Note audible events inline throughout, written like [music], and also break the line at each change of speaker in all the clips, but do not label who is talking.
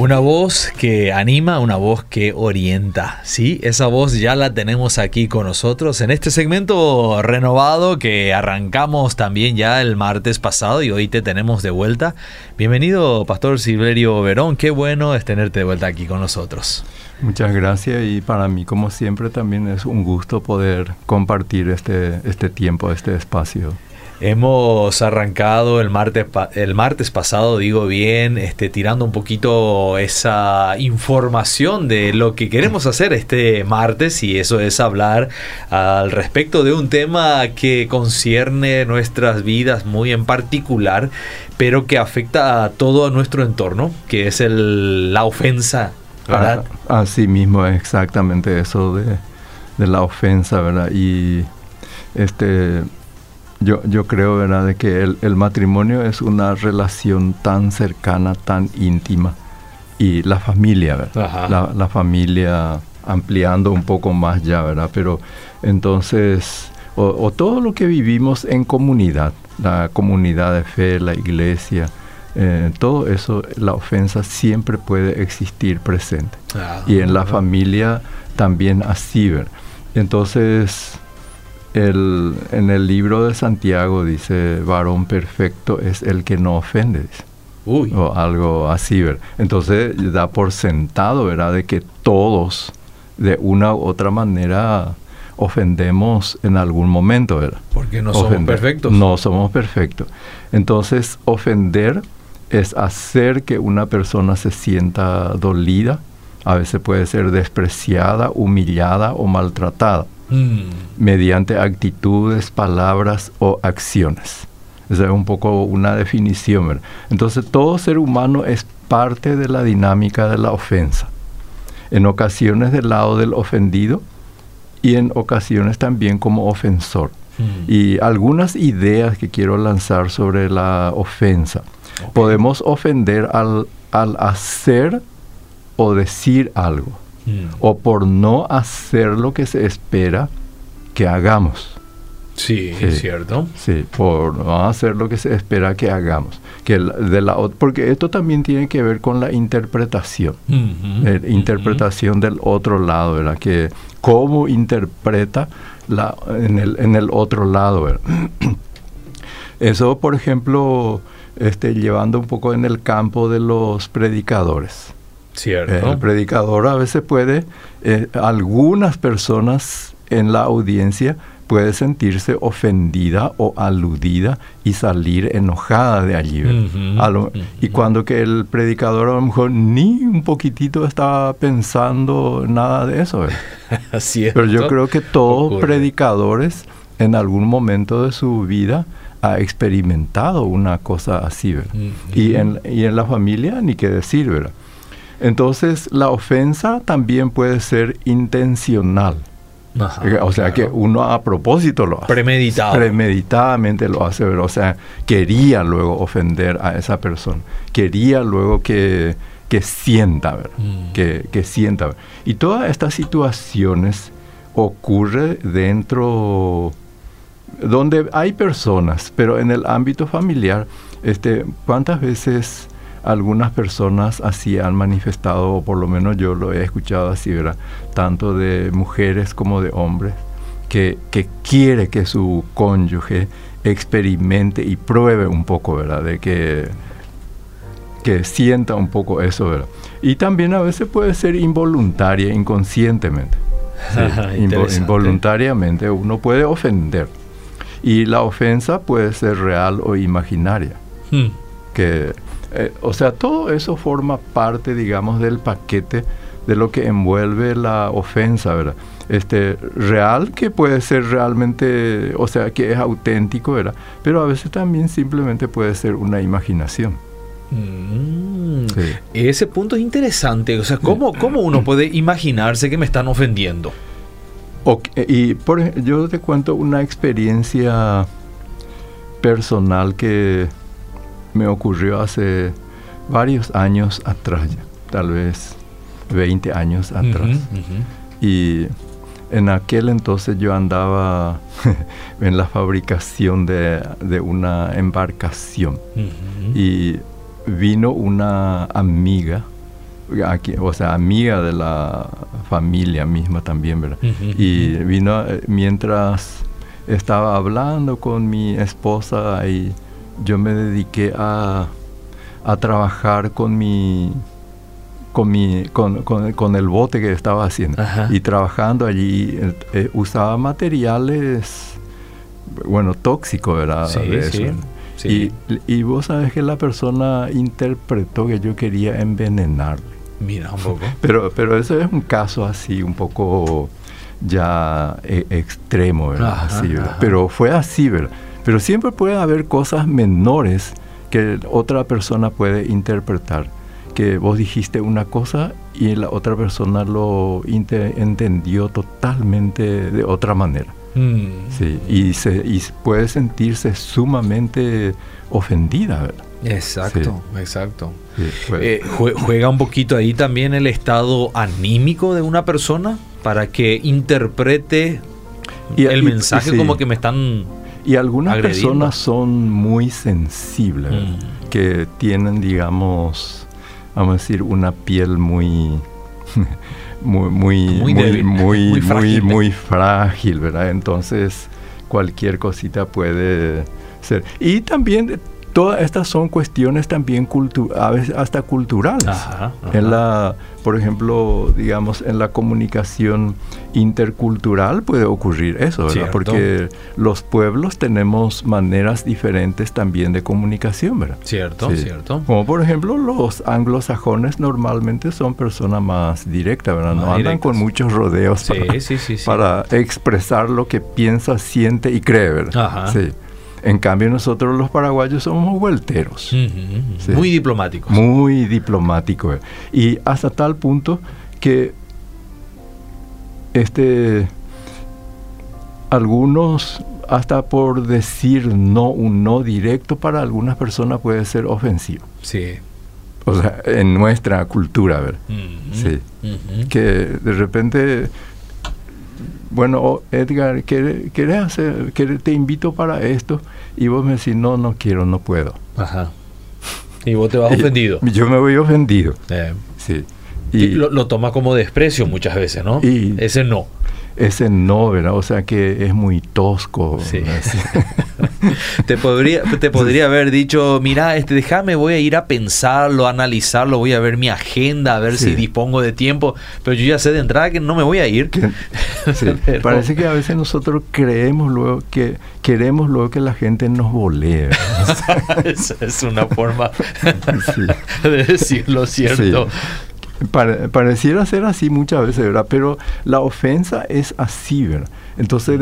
Una voz que anima, una voz que orienta. Sí, esa voz ya la tenemos aquí con nosotros en este segmento renovado que arrancamos también ya el martes pasado y hoy te tenemos de vuelta. Bienvenido, Pastor Silverio Verón. Qué bueno es tenerte de vuelta aquí con nosotros.
Muchas gracias y para mí, como siempre, también es un gusto poder compartir este, este tiempo, este espacio.
Hemos arrancado el martes, el martes pasado, digo bien, este, tirando un poquito esa información de lo que queremos hacer este martes y eso es hablar al respecto de un tema que concierne nuestras vidas muy en particular, pero que afecta a todo nuestro entorno, que es el, la ofensa.
¿verdad? Ah, así mismo, exactamente eso de, de la ofensa, ¿verdad? Y este yo, yo creo, ¿verdad?, de que el, el, matrimonio es una relación tan cercana, tan íntima. Y la familia, ¿verdad? La, la, familia ampliando un poco más ya, ¿verdad? Pero entonces, o, todo lo que vivimos en comunidad, la comunidad de fe, la iglesia, eh, todo eso, la ofensa siempre puede existir presente. y en la familia también así, ¿verdad? Entonces, el, en el libro de Santiago dice, varón perfecto es el que no ofende. O algo así, ¿verdad? Entonces da por sentado, ¿verdad? De que todos, de una u otra manera, ofendemos en algún momento, ¿verdad?
Porque no somos perfectos.
No somos perfectos. Entonces, ofender es hacer que una persona se sienta dolida, a veces puede ser despreciada, humillada o maltratada. Mm. mediante actitudes, palabras o acciones. Esa es un poco una definición. Entonces todo ser humano es parte de la dinámica de la ofensa. En ocasiones del lado del ofendido y en ocasiones también como ofensor. Mm. Y algunas ideas que quiero lanzar sobre la ofensa. Podemos ofender al, al hacer o decir algo. Mm. o por no hacer lo que se espera que hagamos.
Sí, es cierto.
Sí, por no hacer lo que se espera que hagamos. Que de la, porque esto también tiene que ver con la interpretación. la interpretación del otro lado, ¿verdad? Que cómo interpreta la, en, el, en el otro lado, ¿verdad? [clears throat] Eso, por ejemplo, este, llevando un poco en el campo de los predicadores.
Cierto.
El predicador a veces puede, eh, algunas personas en la audiencia puede sentirse ofendida o aludida y salir enojada de allí. y cuando que el predicador a lo mejor ni un poquitito estaba pensando nada de eso. [laughs] Pero yo creo que todos predicadores en algún momento de su vida ha experimentado una cosa así. y, en, y en la familia ni qué decir, ¿verdad? Entonces, la ofensa también puede ser intencional. o sea que uno a propósito lo hace.
Premeditado.
Premeditadamente lo hace, o sea, quería luego ofender a esa persona. Quería luego que, que sienta, mm. Que, que, sienta. Y todas estas situaciones ocurre dentro donde hay personas, pero en el ámbito familiar, este, ¿cuántas veces algunas personas así han manifestado, o por lo menos yo lo he escuchado así, ¿verdad? Tanto de mujeres como de hombres, que, que quiere que su cónyuge experimente y pruebe un poco, ¿verdad? De que, que sienta un poco eso, ¿verdad? Y también a veces puede ser involuntaria, inconscientemente. [laughs] involuntariamente uno puede ofender. Y la ofensa puede ser real o imaginaria. Hmm. Que eh, o sea, todo eso forma parte, digamos, del paquete de lo que envuelve la ofensa, ¿verdad? Este, real que puede ser realmente, o sea, que es auténtico, ¿verdad? Pero a veces también simplemente puede ser una imaginación.
Mm. Ese punto es interesante, o sea, ¿cómo, ¿cómo, uno puede imaginarse que me están ofendiendo?
y por, yo te cuento una experiencia personal que me ocurrió hace varios años atrás, tal vez 20 años atrás. Y en aquel entonces yo andaba [laughs] en la fabricación de, una embarcación y vino una amiga aquí, o sea, amiga de la familia misma también, ¿verdad? Y vino eh, mientras estaba hablando con mi esposa y yo me dediqué a, a trabajar con mi con, mi, con, con, el bote que estaba haciendo. Y trabajando allí eh, eh, usaba materiales, bueno, tóxicos, ¿verdad? Sí, sí, Y, y, vos sabes que la persona interpretó que yo quería envenenarle.
Mira, un poco. [laughs]
Pero, pero eso es un caso así, un poco ya eh, extremo, ¿verdad? así, Pero fue así, ¿verdad? Pero siempre puede haber cosas menores que otra persona puede interpretar que vos dijiste una cosa y la otra persona lo entendió totalmente de otra manera. Mm. Sí, y, se, y puede sentirse sumamente ofendida, ¿verdad?
Exacto, exacto. Eh, ¿Juega un poquito ahí también el estado anímico de una persona para que interprete el mensaje como que me están...
Y algunas personas son muy sensibles, mm. que tienen, digamos, vamos a decir, una piel muy, [laughs] muy, muy, muy, muy, muy, frágil, ¿verdad? Entonces, cualquier cosita puede ser. Y también todas estas son cuestiones también a veces hasta culturales. En la, por ejemplo, digamos, en la comunicación intercultural puede ocurrir eso, ¿verdad? Porque los pueblos tenemos maneras diferentes también de comunicación, ¿verdad?
Cierto, cierto.
Como por ejemplo, los anglosajones normalmente son personas más directas, ¿verdad? no andan con muchos rodeos para, para, expresar lo que piensa, siente y cree, ¿verdad? Ajá. Sí. En cambio nosotros los paraguayos somos vuelteros.
Muy diplomáticos.
Muy diplomáticos. Y hasta tal punto que este algunos hasta por decir no un no directo para algunas personas puede ser ofensivo.
Sí.
O sea, en nuestra cultura, ¿verdad? Sí. Que de repente bueno, Edgar, ¿querés, hacer, te invito para esto? Y vos me decís, no, no quiero, no puedo.
Ajá. Y vos te vas [laughs] ofendido.
Yo me voy ofendido. Eh. Sí.
Y, lo, lo toma como desprecio muchas veces, ¿no? Y Ese no
ese no, ¿verdad? O sea que es muy tosco. Sí. [laughs]
te podría, te podría haber dicho, mira, este, déjame, voy a ir a pensarlo, a analizarlo, voy a ver mi agenda, a ver si dispongo de tiempo, pero yo ya sé de entrada que no me voy a ir. [laughs]
Parece que a veces nosotros creemos luego que queremos luego que la gente nos volee. [laughs]
Esa es una forma de decirlo cierto
pareciera ser así muchas veces, ¿verdad? Pero la ofensa es así, ¿verdad? Entonces,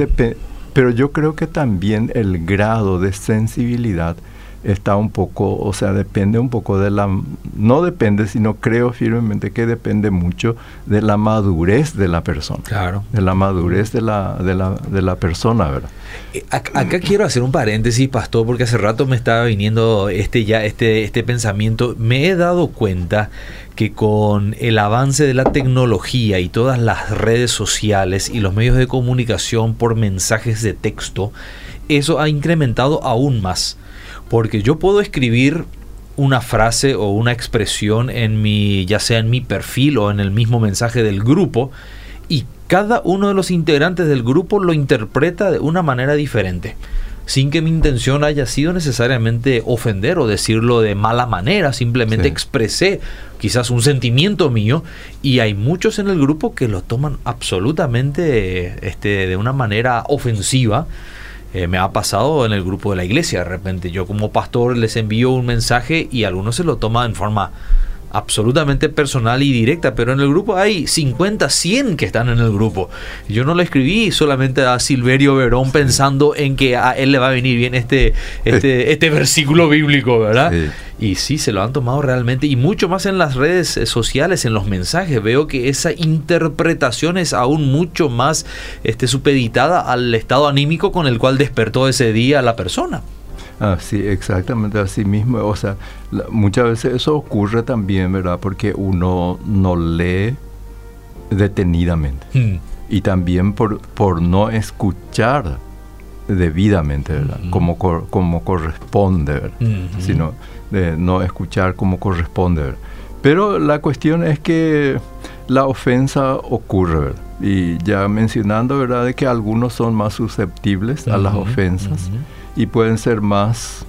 pero yo creo que también el grado de sensibilidad está un poco, o sea, depende un poco de la, no depende, sino creo firmemente que depende mucho de la madurez de la persona.
Claro.
De la madurez de la, de la, de la persona, ¿verdad?
Eh, acá, quiero hacer un paréntesis, pastor, porque hace rato me estaba viniendo este ya, este, este pensamiento. Me he dado cuenta que con el avance de la tecnología y todas las redes sociales y los medios de comunicación por mensajes de texto, eso ha incrementado aún más porque yo puedo escribir una frase o una expresión en mi, ya sea en mi perfil o en el mismo mensaje del grupo, y cada uno de los integrantes del grupo lo interpreta de una manera diferente, sin que mi intención haya sido necesariamente ofender o decirlo de mala manera, simplemente expresé quizás un sentimiento mío y hay muchos en el grupo que lo toman absolutamente este, de una manera ofensiva eh, me ha pasado en el grupo de la iglesia. De repente yo como pastor les envío un mensaje y algunos se lo toman en forma absolutamente personal y directa, pero en el grupo hay 50, 100 que están en el grupo. Yo no lo escribí solamente a Silverio Verón pensando en que a él le va a venir bien este, este, este versículo bíblico, ¿verdad? Y sí, se lo han tomado realmente, y mucho más en las redes eh, sociales, en los mensajes. Veo que esa interpretación es aún mucho más este, supeditada al estado anímico con el cual despertó ese día la persona.
Ah, sí, exactamente así mismo. O sea, muchas veces eso ocurre también, ¿verdad? Porque uno no lee detenidamente. Hmm. Y también por, por no escuchar debidamente, ¿verdad? Hmm. como, como corresponde, ¿verdad? Hmm. Sino de no escuchar como corresponde, Pero la cuestión es que la ofensa ocurre, ¿verdad? Y ya mencionando, ¿verdad?, de que algunos son más susceptibles a las ofensas y pueden ser más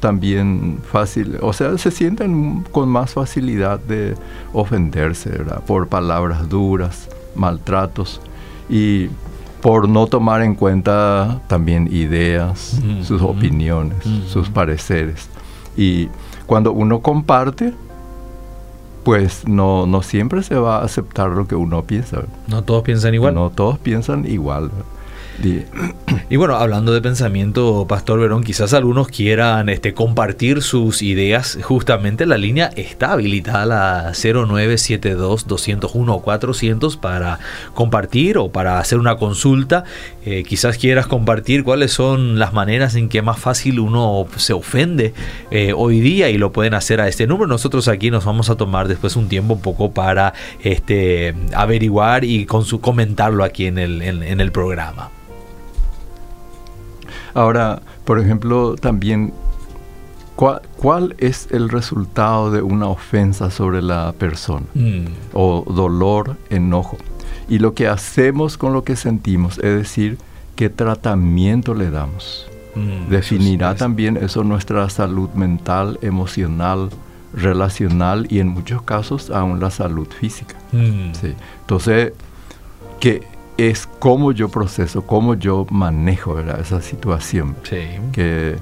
también fácil, o sea, se sienten con más facilidad de ofenderse, ¿verdad? Por palabras duras, maltratos y por no tomar en cuenta también ideas, sus opiniones, sus pareceres. Y cuando uno comparte, pues no, no siempre se va a aceptar lo que uno piensa.
No todos piensan igual.
No todos piensan igual.
Y bueno, hablando de pensamiento, Pastor Verón, quizás algunos quieran este, compartir sus ideas. Justamente la línea está habilitada la 0972-201-400 para compartir o para hacer una consulta. Eh, quizás quieras compartir cuáles son las maneras en que más fácil uno se ofende eh, hoy día y lo pueden hacer a este número. Nosotros aquí nos vamos a tomar después un tiempo un poco para este, averiguar y con su comentarlo aquí en el, en el programa.
Ahora, por ejemplo, también, ¿cuál, es el resultado de una ofensa sobre la persona? Mm. O dolor, enojo. Y lo que hacemos con lo que sentimos, es decir, qué tratamiento le damos. Mm, Definirá también eso nuestra salud mental, emocional, relacional y en muchos casos aún la salud física. Mm. Entonces, que es cómo yo proceso, cómo yo manejo esa situación. Que,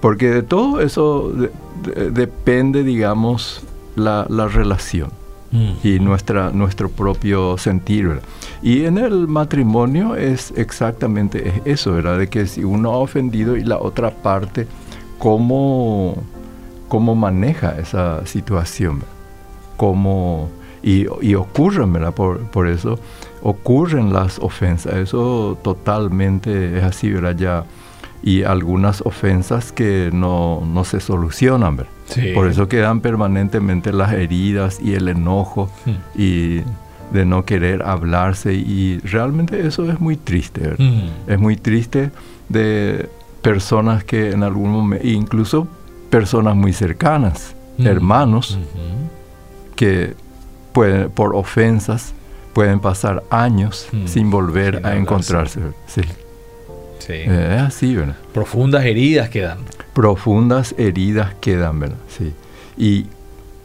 porque de todo eso depende, digamos, la, relación y nuestra, nuestro propio sentir. Y en el matrimonio es exactamente eso, ¿verdad? De que si uno ha ofendido y la otra parte, ¿cómo, cómo maneja esa situación? ¿Cómo, y, y ocurre, ¿verdad? Por, por eso ocurren las ofensas, eso totalmente es así, ¿verdad? Ya, y algunas ofensas que no, se solucionan, ¿verdad? Por eso quedan permanentemente las heridas y el enojo hmm. y de no querer hablarse y realmente eso es muy triste, ¿verdad? Hmm. Es muy triste de personas que en algún momento, incluso personas muy cercanas, hmm. hermanos, que pueden, por ofensas pueden pasar años hmm. sin volver a encontrarse. Sí.
sí. Eh, es así, ¿verdad? Profundas heridas quedan.
Profundas heridas quedan, ¿verdad? Sí. Y,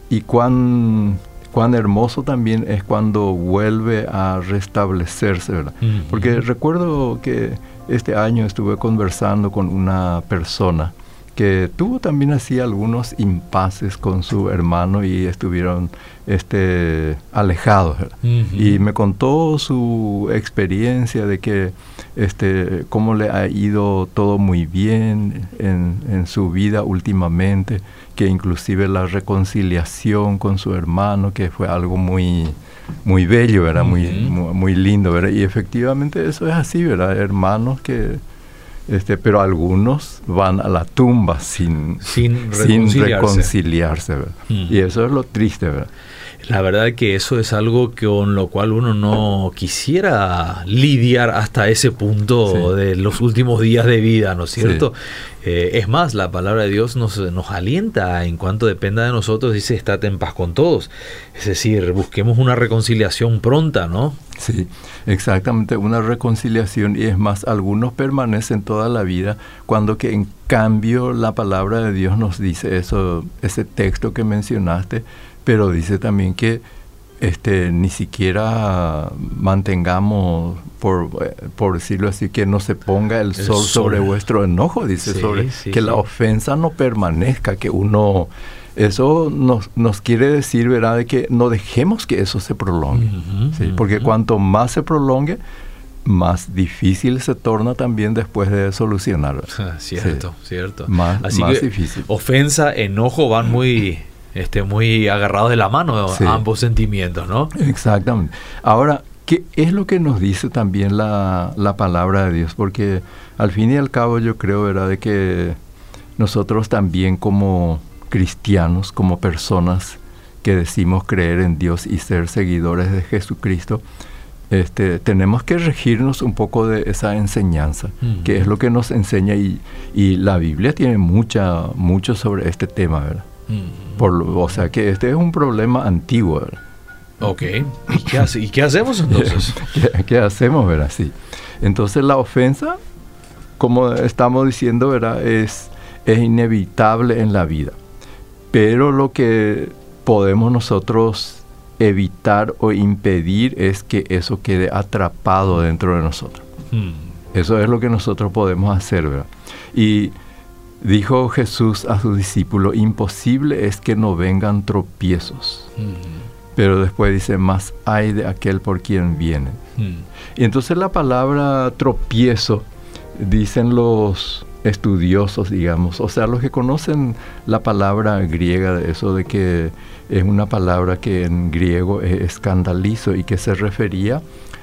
y cuán, cuán hermoso también es cuando vuelve a restablecerse, ¿verdad? Hmm. Porque recuerdo que este año estuve conversando con una persona que tuvo también así algunos impases con su hermano y estuvieron este, alejados. Y me contó su experiencia de que este, cómo le ha ido todo muy bien en, en su vida últimamente, que inclusive la reconciliación con su hermano, que fue algo muy, muy bello, ¿verdad? muy, muy, muy, lindo, ¿verdad? Y efectivamente eso es así, ¿verdad? Hermanos que este, pero algunos van a la tumba sin, sin reconciliarse. Mm. Y eso es lo triste, ¿verdad?
La verdad que eso es algo con lo cual uno no quisiera lidiar hasta ese punto de los últimos días de vida, ¿no es cierto? Eh, es más, la palabra de Dios nos, nos alienta en cuanto dependa de nosotros, dice, estate en paz con todos. Es decir, busquemos una reconciliación pronta, ¿no?
Sí, exactamente, una reconciliación y es más, algunos permanecen toda la vida cuando que en cambio la palabra de Dios nos dice eso, ese texto que mencionaste, pero dice también que este, ni siquiera mantengamos, por, por decirlo así, que no se ponga el, sol, sobre vuestro enojo, dice, sobre que la ofensa no permanezca, que uno, eso nos, nos quiere decir, ¿verdad?, de que no dejemos que eso se prolongue, porque cuanto más se prolongue, más difícil se torna también después de solucionar. [laughs]
cierto, cierto.
Más, más difícil.
Ofensa, enojo van muy este, muy agarrados de la mano ambos sentimientos, ¿no?
Exactamente. Ahora, ¿qué es lo que nos dice también la, palabra de Dios? Porque al fin y al cabo yo creo, ¿verdad?, de que nosotros también como cristianos, como personas que decimos creer en Dios y ser seguidores de Jesucristo, este, tenemos que regirnos un poco de esa enseñanza, que es lo que nos enseña y, y, la Biblia tiene mucha, mucho sobre este tema, ¿verdad? Por, o sea que este es un problema antiguo. ¿verdad?
Ok. ¿Y qué, hace, ¿Y qué hacemos entonces? [laughs]
¿Qué, ¿Qué, hacemos, verdad? Sí. Entonces la ofensa, como estamos diciendo, ¿verdad? Es, es inevitable en la vida. Pero lo que podemos nosotros evitar o impedir es que eso quede atrapado dentro de nosotros. Hmm. Eso es lo que nosotros podemos hacer, ¿verdad? Y dijo Jesús a sus discípulos, imposible es que no vengan tropiezos. Hmm. Pero después dice, más hay de aquel por quien viene. Hmm. Y entonces la palabra tropiezo, dicen los estudiosos, digamos, o sea, los que conocen la palabra griega de eso de que es una palabra que en griego es escandalizo y que se refería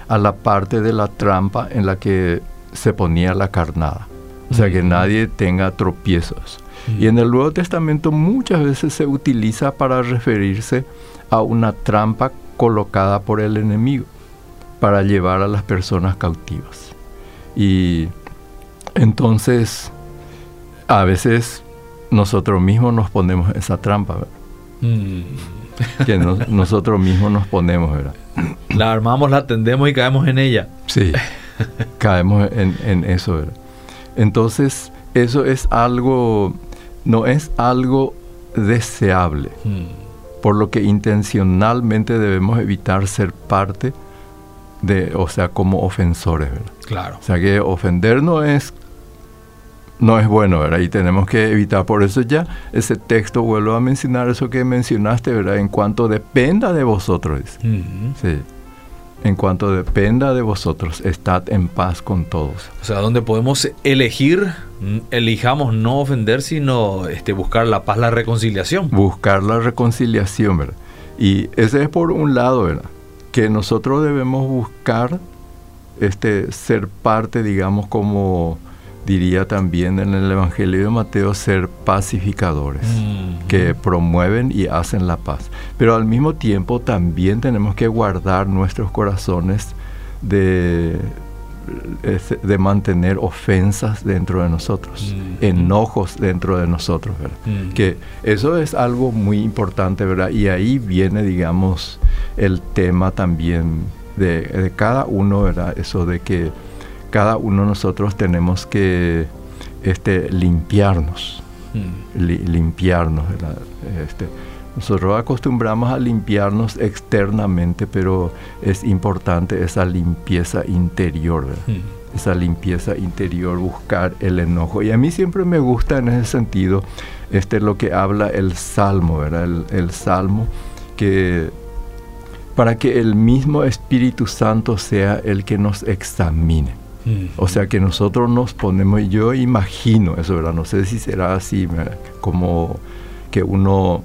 a la parte de la trampa en la que se ponía la carnada. O sea, que nadie tenga tropiezos. Y en el Nuevo Testamento muchas veces se utiliza para referirse a una trampa colocada por el enemigo para llevar a las personas cautivas. Y entonces, a veces nosotros mismos nos ponemos esa trampa, mm. que [laughs] nosotros mismos nos ponemos, ¿verdad?
La armamos, la tendemos y caemos en ella.
Sí, [laughs] caemos en, eso, ¿verdad? Entonces, eso es algo, no es algo deseable. Mm por lo que intencionalmente debemos evitar ser parte de, o sea, como ofensores, ¿verdad?
Claro.
O sea que ofender no es no es bueno, ¿verdad? Y tenemos que evitar. Por eso ya ese texto, vuelvo a mencionar eso que mencionaste, ¿verdad? En cuanto dependa de vosotros. Sí en cuanto dependa de vosotros, estad en paz con todos.
O sea, donde podemos elegir, elijamos no ofender, sino este, buscar la paz, la reconciliación.
Buscar la reconciliación, ¿verdad? Y ese es por un lado, ¿verdad? Que nosotros debemos buscar este, ser parte, digamos, como diría también en el Evangelio de Mateo, ser pacificadores, que promueven y hacen la paz. Pero al mismo tiempo también tenemos que guardar nuestros corazones de, de mantener ofensas dentro de nosotros, enojos dentro de nosotros, ¿verdad? Que eso es algo muy importante, ¿verdad? Y ahí viene, digamos, el tema también de, de cada uno, ¿verdad? Eso de que cada uno de nosotros tenemos que este, limpiarnos, mm. limpiarnos. Este, nosotros acostumbramos a limpiarnos externamente, pero es importante esa limpieza interior, mm. esa limpieza interior, buscar el enojo. Y a mí siempre me gusta en ese sentido este, lo que habla el Salmo, ¿verdad? El, el Salmo que para que el mismo Espíritu Santo sea el que nos examine. O sea que nosotros nos ponemos, yo imagino eso, ¿verdad? No sé si será así, como que uno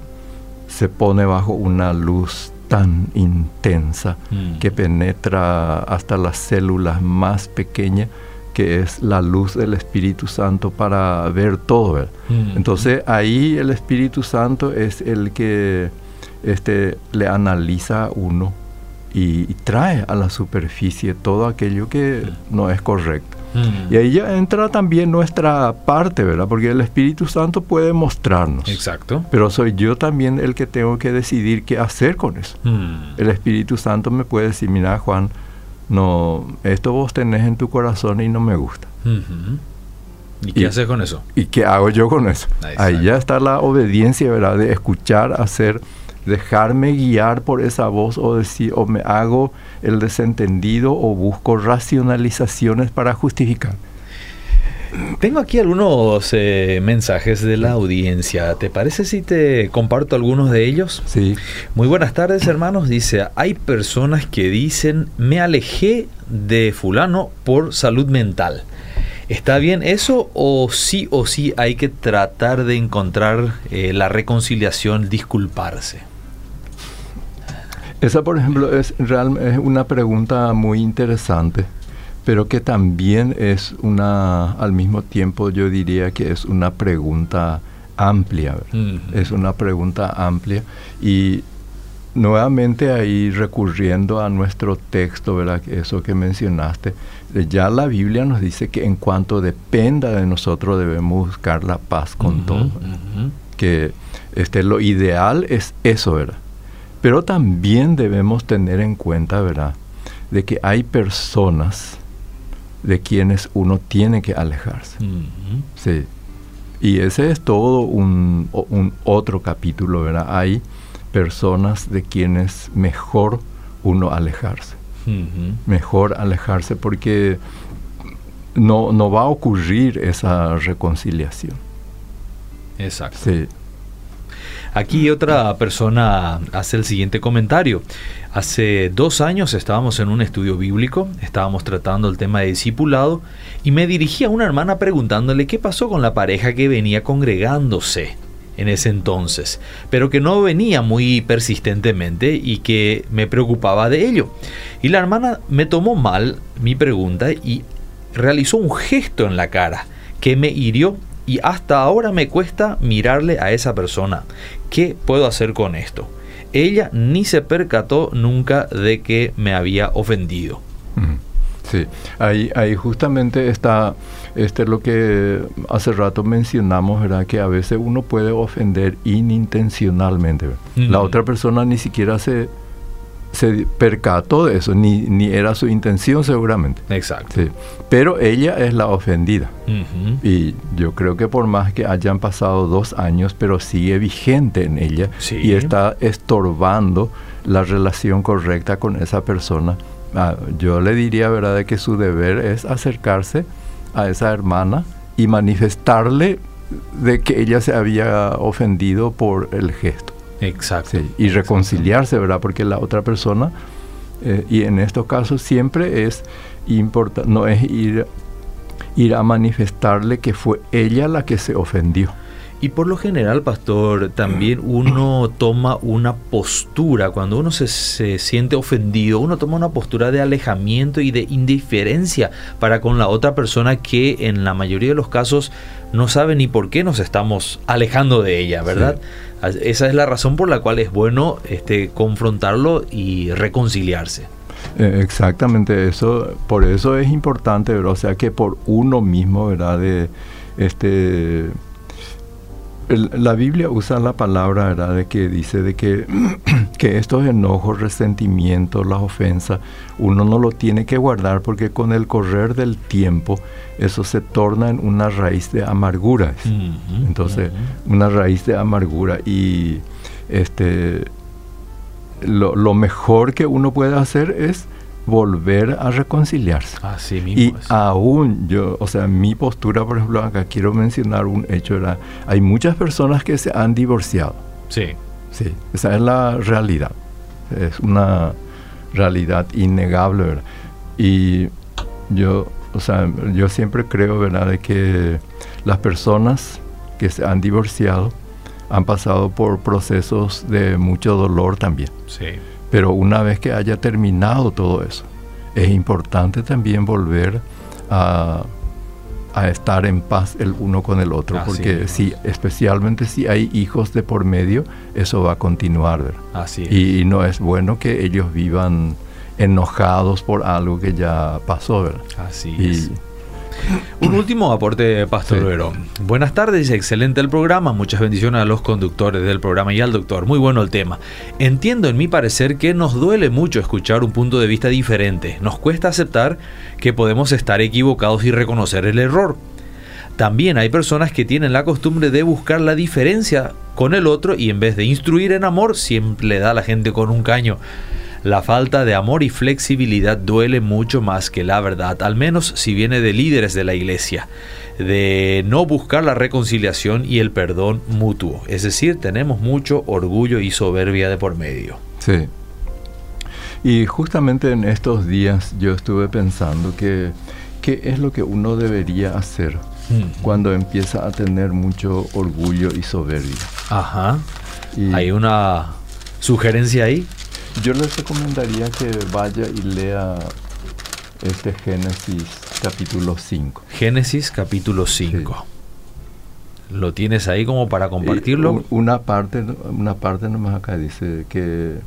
se pone bajo una luz tan intensa mm. que penetra hasta las células más pequeñas, que es la luz del Espíritu Santo para ver todo. ¿verdad? Mm. Entonces ahí el Espíritu Santo es el que este, le analiza a uno y, trae a la superficie todo aquello que no es correcto. Mm. Y ahí ya entra también nuestra parte, ¿verdad? Porque el Espíritu Santo puede mostrarnos.
Exacto.
Pero soy yo también el que tengo que decidir qué hacer con eso. Mm. El Espíritu Santo me puede decir, mira Juan, no, esto vos tenés en tu corazón y no me gusta.
¿Y qué haces con eso?
¿Y qué hago yo con eso? Ahí ya está la obediencia, ¿verdad? De escuchar, hacer dejarme guiar por esa voz o decir o me hago el desentendido o busco racionalizaciones para justificar.
Tengo aquí algunos eh, mensajes de la audiencia. ¿Te parece si te comparto algunos de ellos?
Sí.
Muy buenas tardes, hermanos. Dice, hay personas que dicen, me alejé de fulano por salud mental. ¿Está bien eso o sí o sí hay que tratar de encontrar eh, la reconciliación, disculparse?
Esa, por ejemplo, es, es una pregunta muy interesante, pero que también es una, al mismo tiempo yo diría que es una pregunta amplia, es una pregunta amplia y nuevamente ahí recurriendo a nuestro texto, ¿verdad? Eso que mencionaste, eh, ya la Biblia nos dice que en cuanto dependa de nosotros debemos buscar la paz con todo. Que este, lo ideal es eso, ¿verdad? Pero también debemos tener en cuenta, ¿verdad? De que hay personas de quienes uno tiene que alejarse. Sí. Y ese es todo un, un, otro capítulo, ¿verdad? Hay personas de quienes mejor uno alejarse. Mejor alejarse porque no, no va a ocurrir esa reconciliación.
Exacto. Sí. Aquí otra persona hace el siguiente comentario. Hace dos años estábamos en un estudio bíblico, estábamos tratando el tema de discipulado y me dirigí a una hermana preguntándole qué pasó con la pareja que venía congregándose en ese entonces, pero que no venía muy persistentemente y que me preocupaba de ello. Y la hermana me tomó mal mi pregunta y realizó un gesto en la cara que me hirió y hasta ahora me cuesta mirarle a esa persona. ¿Qué puedo hacer con esto? Ella ni se percató nunca de que me había ofendido.
Sí, ahí, ahí justamente está este, lo que hace rato mencionamos, ¿verdad? Que a veces uno puede ofender inintencionalmente. La otra persona ni siquiera se se percató de eso, ni, ni era su intención seguramente.
Exacto.
Pero ella es la ofendida. Y yo creo que por más que hayan pasado dos años, pero sigue vigente en ella y está estorbando la relación correcta con esa persona. Ah, yo le diría, ¿verdad?, de que su deber es acercarse a esa hermana y manifestarle de que ella se había ofendido por el gesto.
Exacto.
y reconciliarse, ¿verdad? Porque la otra persona, eh, y en estos casos siempre es importante, no es ir, ir a manifestarle que fue ella la que se ofendió.
Y por lo general, pastor, también uno toma una postura, cuando uno se, se, siente ofendido, uno toma una postura de alejamiento y de indiferencia para con la otra persona que en la mayoría de los casos no sabe ni por qué nos estamos alejando de ella, ¿verdad? Esa es la razón por la cual es bueno este, confrontarlo y reconciliarse.
Eh, exactamente eso, por eso es importante, ¿verdad? o sea que por uno mismo, ¿verdad? De, este, la Biblia usa la palabra, ¿verdad? De que dice de que, [clears throat] que estos enojos, resentimientos, las ofensas, uno no lo tiene que guardar porque con el correr del tiempo eso se torna en una raíz de amargura. Entonces, una raíz de amargura y este lo, lo mejor que uno puede hacer es volver a reconciliarse.
Así
mismo y aún yo, o sea, mi postura, por ejemplo, acá quiero mencionar un hecho, era, hay muchas personas que se han divorciado.
Sí.
Sí, esa es la realidad. Es una realidad innegable, ¿verdad? Y yo, o sea, yo siempre creo, ¿verdad?, de que las personas que se han divorciado han pasado por procesos de mucho dolor también.
Sí.
Pero una vez que haya terminado todo eso, es importante también volver a, estar en paz el uno con el otro, porque si, especialmente si hay hijos de por medio, eso va a continuar.
Así
Y, no es bueno que ellos vivan enojados por algo que ya pasó. ¿verdad?
Así es. Un último aporte pastorero. Buenas tardes, excelente el programa. Muchas bendiciones a los conductores del programa y al doctor. Muy bueno el tema. Entiendo en mi parecer que nos duele mucho escuchar un punto de vista diferente. Nos cuesta aceptar que podemos estar equivocados y reconocer el error. También hay personas que tienen la costumbre de buscar la diferencia con el otro y en vez de instruir en amor, siempre le da a la gente con un caño. La falta de amor y flexibilidad duele mucho más que la verdad, al menos si viene de líderes de la iglesia, de no buscar la reconciliación y el perdón mutuo. Es decir, tenemos mucho orgullo y soberbia de por medio.
Sí. Y justamente en estos días yo estuve pensando que qué es lo que uno debería hacer mm. cuando empieza a tener mucho orgullo y soberbia.
Ajá. ¿Hay una sugerencia ahí?
Yo les recomendaría que vaya y lea este Génesis capítulo 5.
Génesis capítulo 5. ¿Lo tienes ahí como para compartirlo?
una parte, una parte nomás acá dice que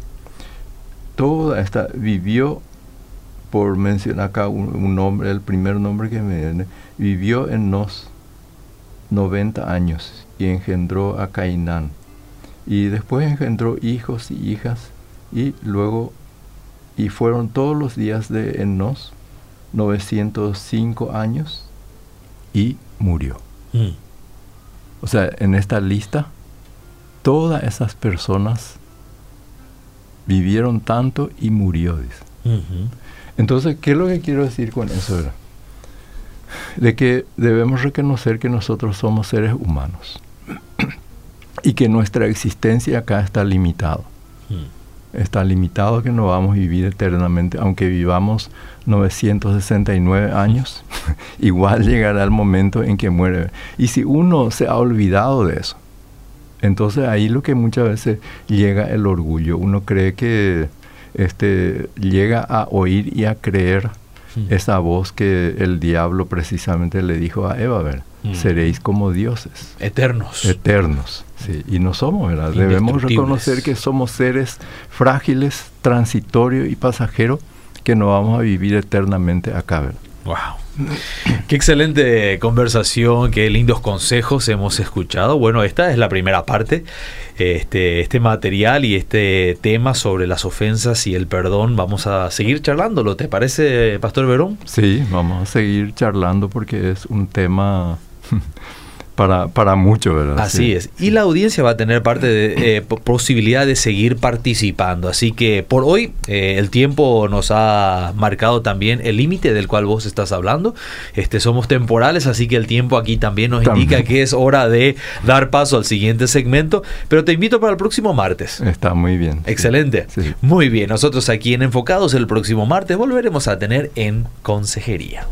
toda esta vivió, por mencionar acá un, nombre, el primer nombre que me viene, vivió en Nos 90 años y engendró a Cainán y después engendró hijos y hijas y luego y fueron todos los días de Enos 905 años y murió. Mm. O sea, en esta lista todas esas personas vivieron tanto y murió, dice. Entonces, ¿qué es lo que quiero decir con eso? De que debemos reconocer que nosotros somos seres humanos [clears throat] y que nuestra existencia acá está limitada. Mm. Está limitado que no vamos a vivir eternamente, aunque vivamos 969 años, [laughs] igual llegará el momento en que muere. Y si uno se ha olvidado de eso, entonces ahí lo que muchas veces llega el orgullo. Uno cree que este, llega a oír y a creer esa voz que el diablo precisamente le dijo a Eva, ver, hmm. seréis como dioses.
Eternos.
Eternos, sí. Y no somos, ¿verdad? Debemos reconocer que somos seres frágiles, transitorios y pasajeros que no vamos a vivir eternamente acá, ¿verdad?
Wow. Qué excelente conversación, qué lindos consejos hemos escuchado. Bueno, esta es la primera parte. Este, este material y este tema sobre las ofensas y el perdón, vamos a seguir charlándolo. ¿Te parece, Pastor Verón?
Sí, vamos a seguir charlando porque es un tema [laughs] para, para mucho, ¿verdad?
Así es. Y la audiencia va a tener parte de eh, posibilidad de seguir participando. Así que por hoy eh, el tiempo nos ha marcado también el límite del cual vos estás hablando. Este, somos temporales, así que el tiempo aquí también nos indica que es hora de dar paso al siguiente segmento. Pero te invito para el próximo martes.
Está muy bien.
Excelente. Muy bien. Nosotros aquí en Enfocados el próximo martes volveremos a tener en Consejería.